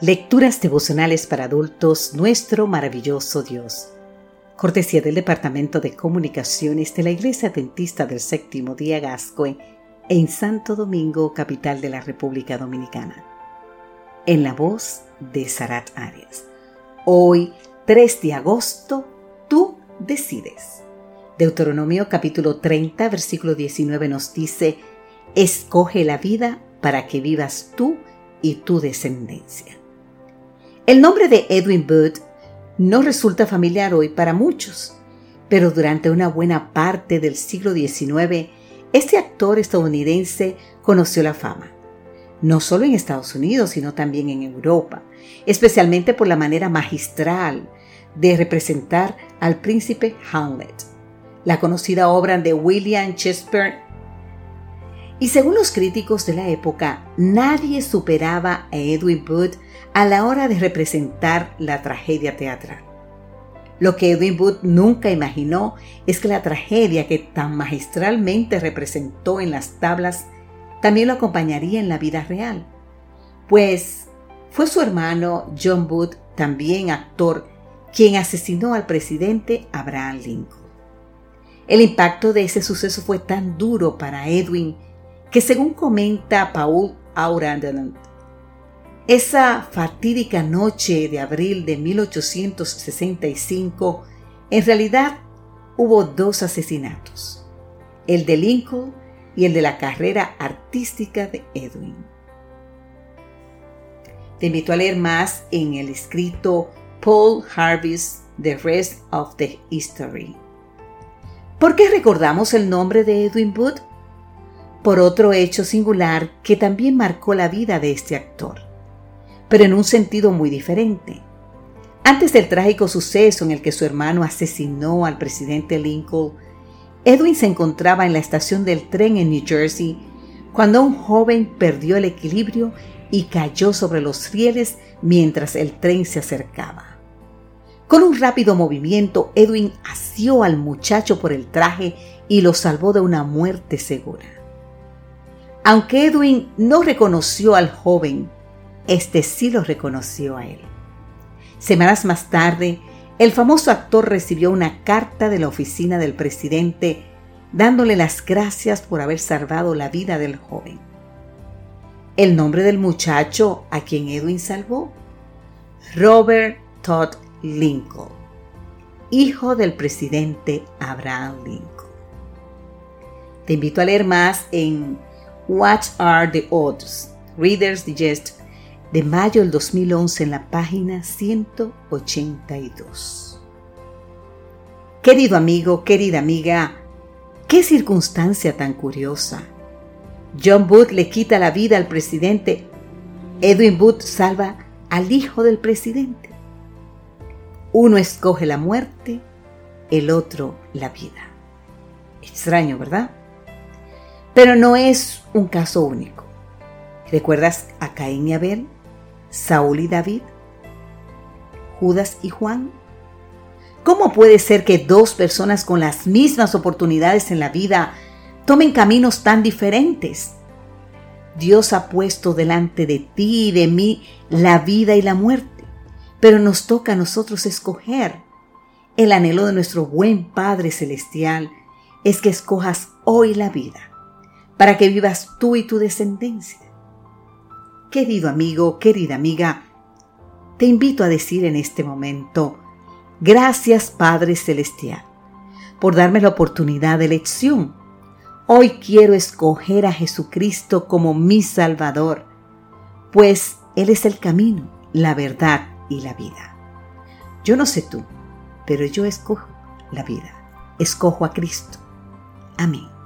Lecturas devocionales para adultos, nuestro maravilloso Dios. Cortesía del Departamento de Comunicaciones de la Iglesia Adventista del Séptimo Día Gascoe en Santo Domingo, capital de la República Dominicana. En la voz de Sarat Arias. Hoy, 3 de agosto, tú decides. Deuteronomio capítulo 30, versículo 19 nos dice, Escoge la vida para que vivas tú y tu descendencia. El nombre de Edwin Booth no resulta familiar hoy para muchos, pero durante una buena parte del siglo XIX, este actor estadounidense conoció la fama, no solo en Estados Unidos, sino también en Europa, especialmente por la manera magistral de representar al príncipe Hamlet, la conocida obra de William Shakespeare y según los críticos de la época, nadie superaba a Edwin Booth a la hora de representar la tragedia teatral. Lo que Edwin Booth nunca imaginó es que la tragedia que tan magistralmente representó en las tablas también lo acompañaría en la vida real, pues fue su hermano John Booth, también actor, quien asesinó al presidente Abraham Lincoln. El impacto de ese suceso fue tan duro para Edwin que según comenta Paul Aurandon, esa fatídica noche de abril de 1865, en realidad hubo dos asesinatos, el de Lincoln y el de la carrera artística de Edwin. Te invito a leer más en el escrito Paul Harvey's The Rest of the History. ¿Por qué recordamos el nombre de Edwin Booth? Por otro hecho singular que también marcó la vida de este actor, pero en un sentido muy diferente. Antes del trágico suceso en el que su hermano asesinó al presidente Lincoln, Edwin se encontraba en la estación del tren en New Jersey cuando un joven perdió el equilibrio y cayó sobre los rieles mientras el tren se acercaba. Con un rápido movimiento, Edwin asió al muchacho por el traje y lo salvó de una muerte segura. Aunque Edwin no reconoció al joven, este sí lo reconoció a él. Semanas más tarde, el famoso actor recibió una carta de la oficina del presidente dándole las gracias por haber salvado la vida del joven. El nombre del muchacho a quien Edwin salvó, Robert Todd Lincoln, hijo del presidente Abraham Lincoln. Te invito a leer más en What Are the Odds? Reader's Digest de mayo del 2011 en la página 182. Querido amigo, querida amiga, qué circunstancia tan curiosa. John Booth le quita la vida al presidente. Edwin Booth salva al hijo del presidente. Uno escoge la muerte, el otro la vida. Extraño, ¿verdad? Pero no es un caso único. ¿Recuerdas a Caín y Abel? ¿Saúl y David? ¿Judas y Juan? ¿Cómo puede ser que dos personas con las mismas oportunidades en la vida tomen caminos tan diferentes? Dios ha puesto delante de ti y de mí la vida y la muerte, pero nos toca a nosotros escoger. El anhelo de nuestro buen Padre Celestial es que escojas hoy la vida para que vivas tú y tu descendencia. Querido amigo, querida amiga, te invito a decir en este momento, gracias Padre Celestial, por darme la oportunidad de elección. Hoy quiero escoger a Jesucristo como mi Salvador, pues Él es el camino, la verdad y la vida. Yo no sé tú, pero yo escojo la vida, escojo a Cristo. Amén.